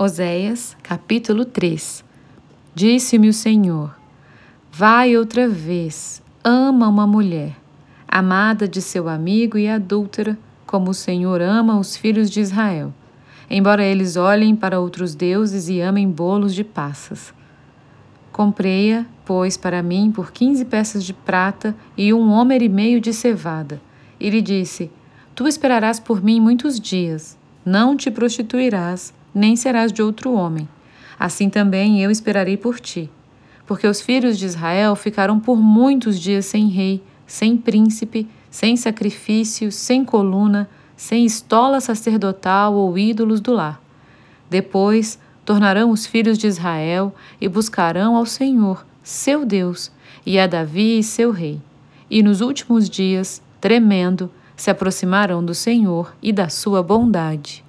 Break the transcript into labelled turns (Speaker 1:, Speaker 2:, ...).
Speaker 1: Oséias, capítulo 3 Disse-me o Senhor: Vai outra vez, ama uma mulher, amada de seu amigo e adúltera, como o Senhor ama os filhos de Israel, embora eles olhem para outros deuses e amem bolos de passas. Comprei-a, pois, para mim por quinze peças de prata e um homer e meio de cevada. E lhe disse: Tu esperarás por mim muitos dias, não te prostituirás, nem serás de outro homem. Assim também eu esperarei por ti. Porque os filhos de Israel ficaram por muitos dias sem rei, sem príncipe, sem sacrifício, sem coluna, sem estola sacerdotal ou ídolos do lar. Depois tornarão os filhos de Israel e buscarão ao Senhor, seu Deus, e a Davi, seu rei. E nos últimos dias, tremendo, se aproximarão do Senhor e da sua bondade.